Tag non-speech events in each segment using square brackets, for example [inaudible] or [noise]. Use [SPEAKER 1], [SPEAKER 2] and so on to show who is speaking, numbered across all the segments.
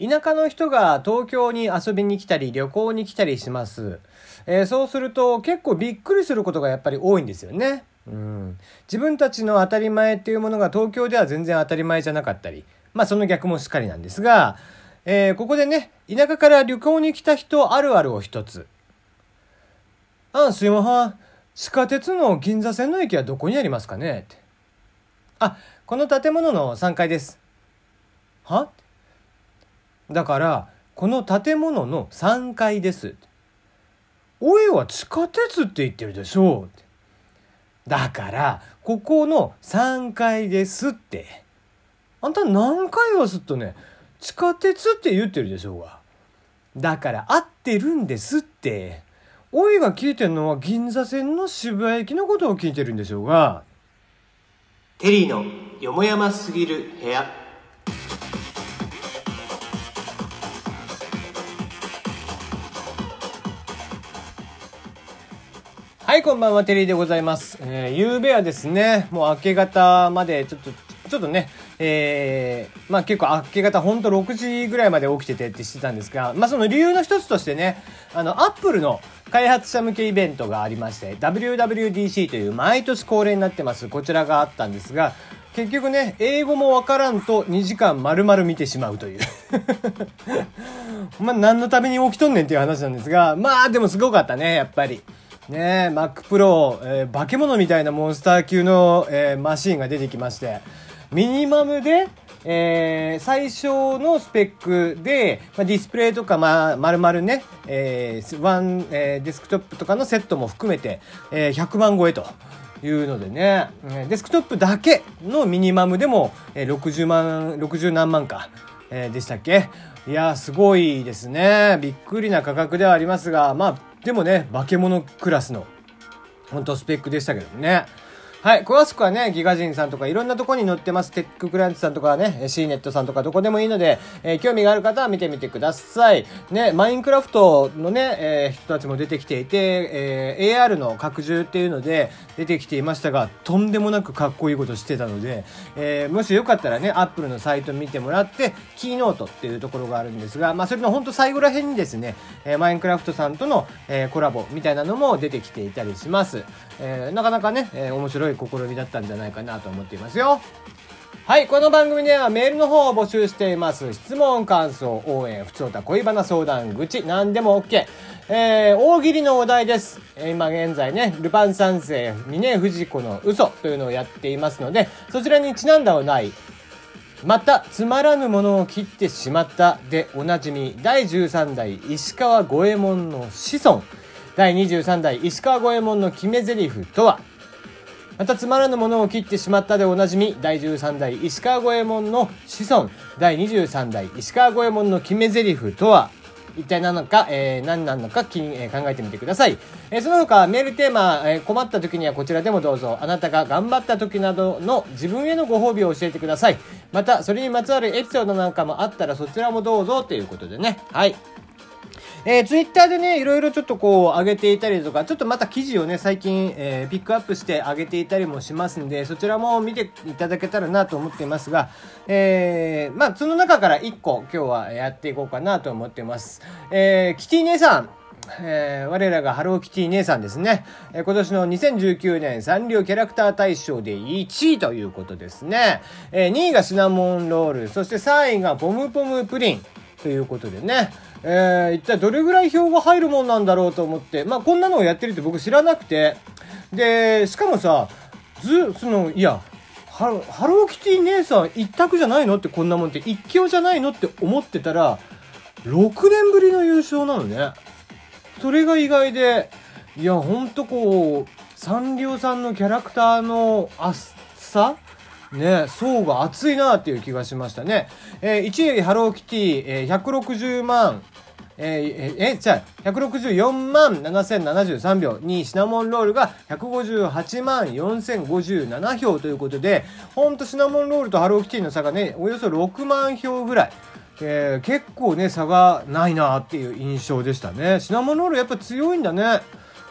[SPEAKER 1] 田舎の人が東京に遊びに来たり旅行に来たりします。えー、そうすると結構びっくりすることがやっぱり多いんですよね。うん、自分たちの当たり前っていうものが東京では全然当たり前じゃなかったり、まあその逆もしっかりなんですが、えー、ここでね、田舎から旅行に来た人あるあるを一つ。あ、すいません。地下鉄の銀座線の駅はどこにありますかね？って。あ、この建物の3階です。は？だからこの建物の3階です。おいは地下鉄って言ってるでしょう。だからここの3階ですって。あんた何回はすっとね地下鉄って言ってるでしょうが。だから合ってるんですって。おいが聞いてんのは銀座線の渋谷駅のことを聞いてるんでしょうが。テリーのよもやますぎる部屋。はい、こんばんは、テリーでございます。えー、夕べはですね、もう明け方まで、ちょっと、ちょっとね、えー、まあ結構明け方、ほんと6時ぐらいまで起きててってしてたんですが、まあその理由の一つとしてね、あの、アップルの開発者向けイベントがありまして、WWDC という毎年恒例になってます、こちらがあったんですが、結局ね、英語もわからんと2時間丸々見てしまうという [laughs] まあ何のために起きとんねんっていう話なんですが、まあでもすごかったね、やっぱり。ねえ Mac Pro、えー、化け物みたいなモンスター級の、えー、マシンが出てきまして、ミニマムで、えー、最小のスペックで、まあ、ディスプレイとか、まあ、丸々ね、えー、ワン、えー、デスクトップとかのセットも含めて、えー、100万超えと。いうのでね、デスクトップだけのミニマムでも、えー、60万、60何万か、えー、でしたっけ？いやすごいですね。びっくりな価格ではありますが、まあ、でもね、化け物クラスの、本当スペックでしたけどね。はい。詳しくはね、ギガ人さんとかいろんなとこに載ってます。テッククランチさんとかね、シーネットさんとかどこでもいいので、えー、興味がある方は見てみてください。ね、マインクラフトのね、えー、人たちも出てきていて、えー、AR の拡充っていうので出てきていましたが、とんでもなくかっこいいことしてたので、えー、もしよかったらね、アップルのサイト見てもらって、キーノートっていうところがあるんですが、まあ、それのほんと最後ら辺にですね、えー、マインクラフトさんとの、えー、コラボみたいなのも出てきていたりします。えー、なかなかね、えー、面白い試みだったんじゃないかなと思っていますよ。はい、この番組ではメールの方を募集しています。質問、感想、応援、普通た恋バナ相談、愚痴、何でも OK。えー、大喜利のお題です。今現在ね、ルパン三世、峰不二子の嘘というのをやっていますので、そちらにちなんだお題、また、つまらぬものを切ってしまったでおなじみ、第13代石川五右衛門の子孫。第23代石川五右衛門の決め台詞とはまたつまらぬものを切ってしまったでおなじみ第13代石川五右衛門の子孫第23代石川五右衛門の決め台詞とは一体何なのか、えー、何なのか気にえー、考えてみてください。えー、その他、メールテーマ、えー、困った時にはこちらでもどうぞ。あなたが頑張った時などの自分へのご褒美を教えてください。また、それにまつわるエピソードなんかもあったらそちらもどうぞということでね。はい。えー、ツイッターでね、いろいろちょっとこう上げていたりとか、ちょっとまた記事をね、最近、えー、ピックアップして上げていたりもしますんで、そちらも見ていただけたらなと思っていますが、えー、まあ、その中から1個今日はやっていこうかなと思っています。えー、キティ姉さん。えー、我らがハローキティ姉さんですね。えー、今年の2019年サンリオキャラクター大賞で1位ということですね。えー、2位がシナモンロール、そして3位がポムポムプリンということでね。えー、一体どれぐらい票が入るもんなんだろうと思って、まあこんなのをやってるって僕知らなくて、で、しかもさ、ず、その、いや、ハロハローキティ姉さん一択じゃないのってこんなもんって一強じゃないのって思ってたら、6年ぶりの優勝なのね。それが意外で、いや、ほんとこう、サンリオさんのキャラクターの厚さね、層が厚いなっていう気がしましたね。えー、1位ハローキティ、えー、160万、えー、え、じゃあ、164万7073票。にシナモンロールが158万4057票ということで、ほんとシナモンロールとハローキティの差がね、およそ6万票ぐらい。えー、結構ね、差がないなっていう印象でしたね。シナモンロールやっぱ強いんだね。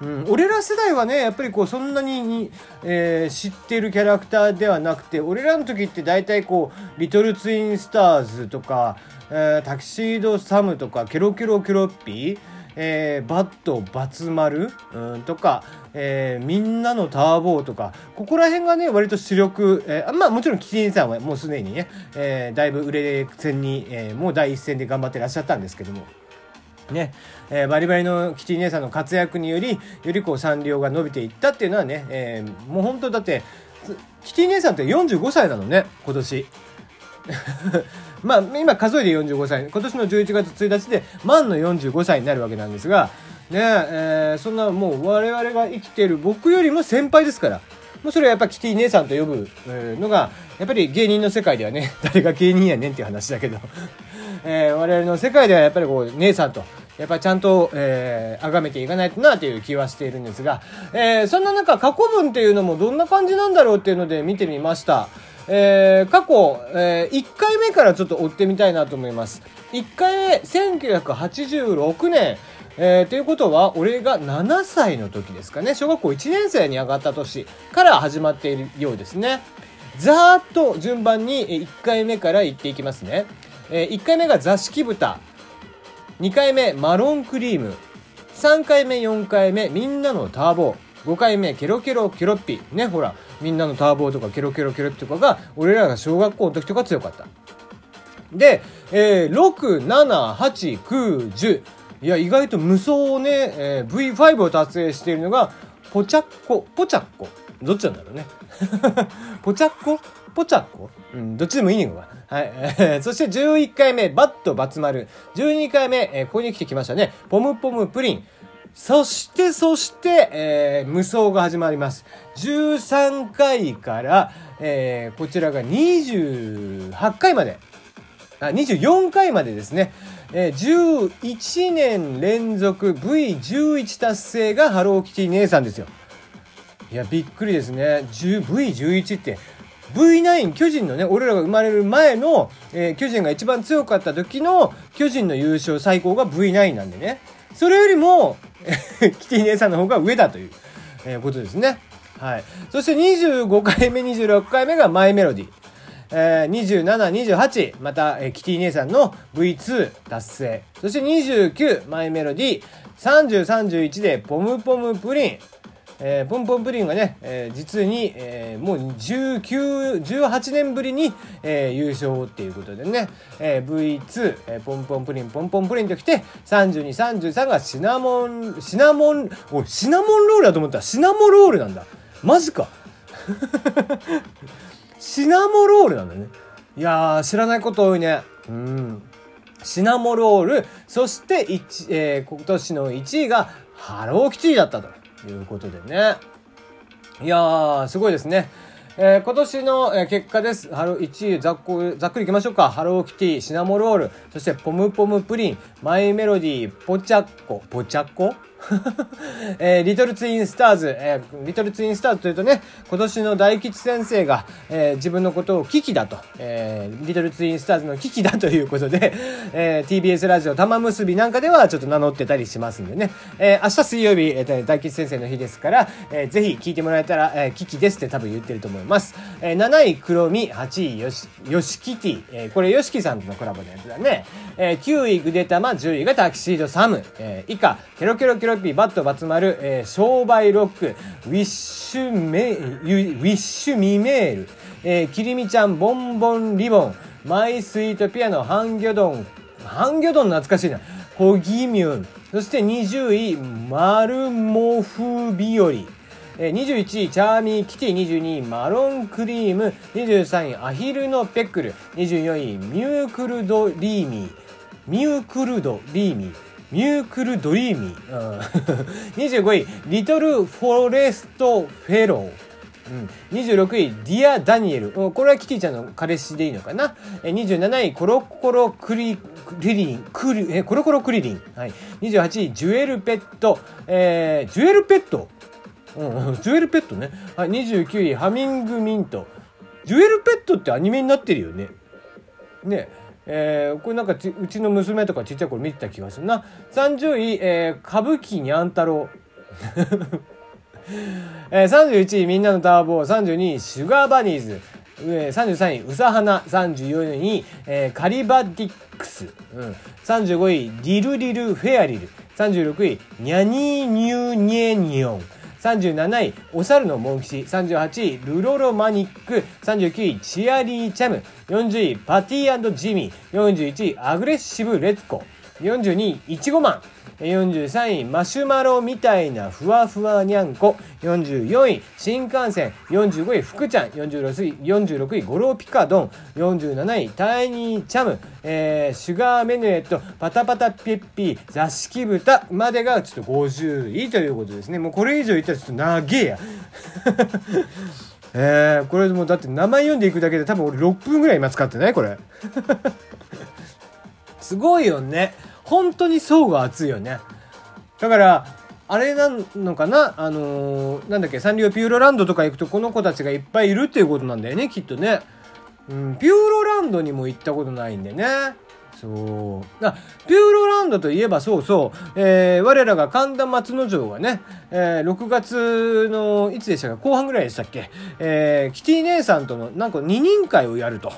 [SPEAKER 1] うん、俺ら世代はねやっぱりこうそんなににえー、知ってるキャラクターではなくて俺らの時って大体こう「リトルツインスターズ」とか、えー、タキシードサム」とか「ケロケロケロッピー」えー、バットバツ丸、うん、とか、えー、みんなのターボーとかここら辺がね割と主力、えー、まあもちろんキティンさんはもうすでにね、えー、だいぶ売れ線に、えー、もう第一線で頑張ってらっしゃったんですけども。ねえー、バリバリのキティ姉さんの活躍によりよりこう産業が伸びていったっていうのはね、えー、もう本当だってキティ姉さんって45歳なのね今年。[laughs] まあ今数えで45歳。今年の11月1日で満の45歳になるわけなんですがねえー、そんなもう我々が生きている僕よりも先輩ですから。もうそれはやっぱキティ姉さんと呼ぶのがやっぱり芸人の世界ではね誰が芸人やねんっていう話だけど。えー、我々の世界ではやっぱりこう姉さんとやっぱちゃんと、えー、崇めていかないとなという気はしているんですが、えー、そんな中過去文っていうのもどんな感じなんだろうっていうので見てみました。えー、過去、えー、1回目からちょっと追ってみたいなと思います。1回目、1986年、えー、ということは、俺が7歳の時ですかね。小学校1年生に上がった年から始まっているようですね。ざーっと順番に1回目から言っていきますね。えー、1回目が座敷豚。2回目、マロンクリーム。3回目、4回目、みんなのターボ。5回目、ケロケロケロッピ。ね、ほら、みんなのターボとかケロケロケロッピとかが、俺らが小学校の時とか強かった。で、えー、6、7、8、9、10。いや、意外と無双をね、えー、V5 を達成しているのが、ポチャッコ、ポチャッコ。どっちなんだろうね。[laughs] ポチャッコポチャッコ？うん、どっちでもいいねんか。はい。えー、そして11回目、バットバツ丸。12回目、えー、ここに来てきましたね。ポムポムプリン。そして、そして、えー、無双が始まります。13回から、えー、こちらが28回まで、あ、24回までですね。えー、11年連続 V11 達成がハローキティ姉さんですよ。いや、びっくりですね。V11 って、V9 巨人のね俺らが生まれる前の、えー、巨人が一番強かった時の巨人の優勝最高が V9 なんでねそれよりも [laughs] キティ姉さんの方が上だという、えー、ことですねはいそして25回目26回目がマイメロディえー、27、28、また、えー、キティ姉さんの V2 達成。そして29、マイメロディ。30、31でポムポムプリン。えー、ポンポンプリンがね、えー、実に、えー、もう19、18年ぶりに、えー、優勝っていうことでね、えー、V2、えー、ポンポンプリン、ポンポンプリンときて、32、33がシナモン、シナモン、おい、シナモンロールだと思ったらシナモロールなんだ。マジか。[laughs] シナモロールなんだね。いやー、知らないこと多いね。うん。シナモロール、そして、えー、今年の1位がハローキティだったと。いうことでね。いやー、すごいですね。えー、今年の、えー、結果です。ハロー1位ざっ、ざっくりいきましょうか。ハローキティ、シナモロール、そしてポムポムプリン、マイメロディー、ポチャッコ、ポチャッコ？[laughs] えー、リトルツインスターズ、えー、リトルツインスターズというとね、今年の大吉先生が、えー、自分のことを危機だと、えー、リトルツインスターズの危機だということで、えー、TBS ラジオ玉結びなんかではちょっと名乗ってたりしますんでね、えー、明日水曜日、えー、大吉先生の日ですから、えー、ぜひ聞いてもらえたら、えー、危機ですって多分言ってると思います。えー、7位黒み、8位よし、よしキティ、え、これよしきさんとのコラボのやつだね。えー、9位ぐでたま、10位がタキシードサム、えー、以下、ケロケロケロラッピー、バットバツマル、えー、商売ロック、ウィッシュメ、ウィッシュミーメル、えー、 KIRIMIちゃん、ぼんぼんりぼん、マイスイートピアノ、ハンギョドン、ハンギョドン懐かしいな、コギミュン、そして20位、マルモフビヨリ、21位、チャーミーキティ、22位、マロンクリーム、23位、アヒルのペックル、24位、ミュークルドリーミー、ミュークルドリーミー、ミュークルドリーミー。うん、25位、リトルフォレストフェロー。うん、26位、ディア・ダニエル。これはキティちゃんの彼氏でいいのかな？27位、コロコロクリ、クリリン、クリ、え、コロコロクリリン。はい。28位、ジュエルペット。えー、ジュエルペット？うん、[laughs] ジュエルペットね。はい。29位、ハミングミント。ジュエルペットってアニメになってるよね。ね。えー、これなんかうちの娘とかちっちゃい頃見てた気がするな。30位、えー、歌舞伎にゃん太郎。[laughs] えー、31位みんなのターボー32位シュガーバニーズ33位、うさはな。34位、えー、カリバディックス。うん、35位、リルリルフェアリル。36位、ニャニーニューニェニョン。37位、お猿のモンキシ。38位、ルロロマニック。39位、チアリーチャム。40位、パティジミー。41位、アグレッシブレッコ。42位、いちごマン。43位、マシュマロみたいなふわふわにゃんこ。44位、新幹線。45位、福ちゃん。46位、46位、ゴロピカドン。47位、タイニーチャム。えー、シュガーメヌエット、パタパタピッピー、座敷豚までがちょっと50位ということですね。もうこれ以上言ったらちょっと長えや。[laughs] えー、これもうだって名前読んでいくだけで多分俺6分ぐらい今使ってない？これ。すごいよね。本当に層が厚いよね。だから、あれなのかな？あのー、なんだっけ、サンリオピューロランドとか行くとこの子たちがいっぱいいるっていうことなんだよね、きっとね。うん、ピューロランドにも行ったことないんでね。そう。あ、ピューロランドといえばそうそう、えー、我らが神田松之丞がね、えー、6月の、いつでしたか、後半ぐらいでしたっけ、えー、キティ姉さんとの、なんか二人会をやると。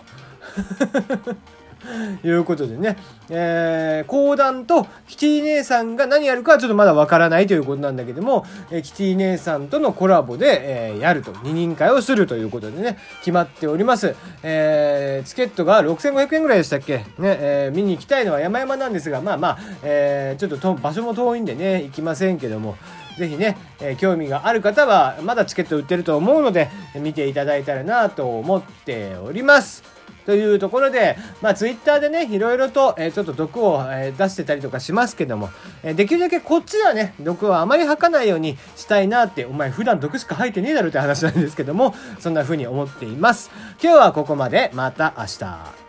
[SPEAKER 1] [laughs] いうことでね、えー、講談とキティ姉さんが何やるかはちょっとまだわからないということなんだけども、えー、キティ姉さんとのコラボで、えー、やると、二人会をするということでね、決まっております。えー、チケットが6500円ぐらいでしたっけ？ね、えー、見に行きたいのは山々なんですが、まあまあ、えー、ちょっとと場所も遠いんでね、行きませんけども、ぜひね、えー、興味がある方は、まだチケット売ってると思うので、見ていただいたらなと思っております。というところで、まあ、ツイッターでね、いろいろと、えー、ちょっと毒を、えー、出してたりとかしますけども、えー、できるだけこっちはね、毒をあまり吐かないようにしたいなって、お前普段毒しか吐いてねえだろって話なんですけども、そんな風に思っています。今日はここまで、また明日。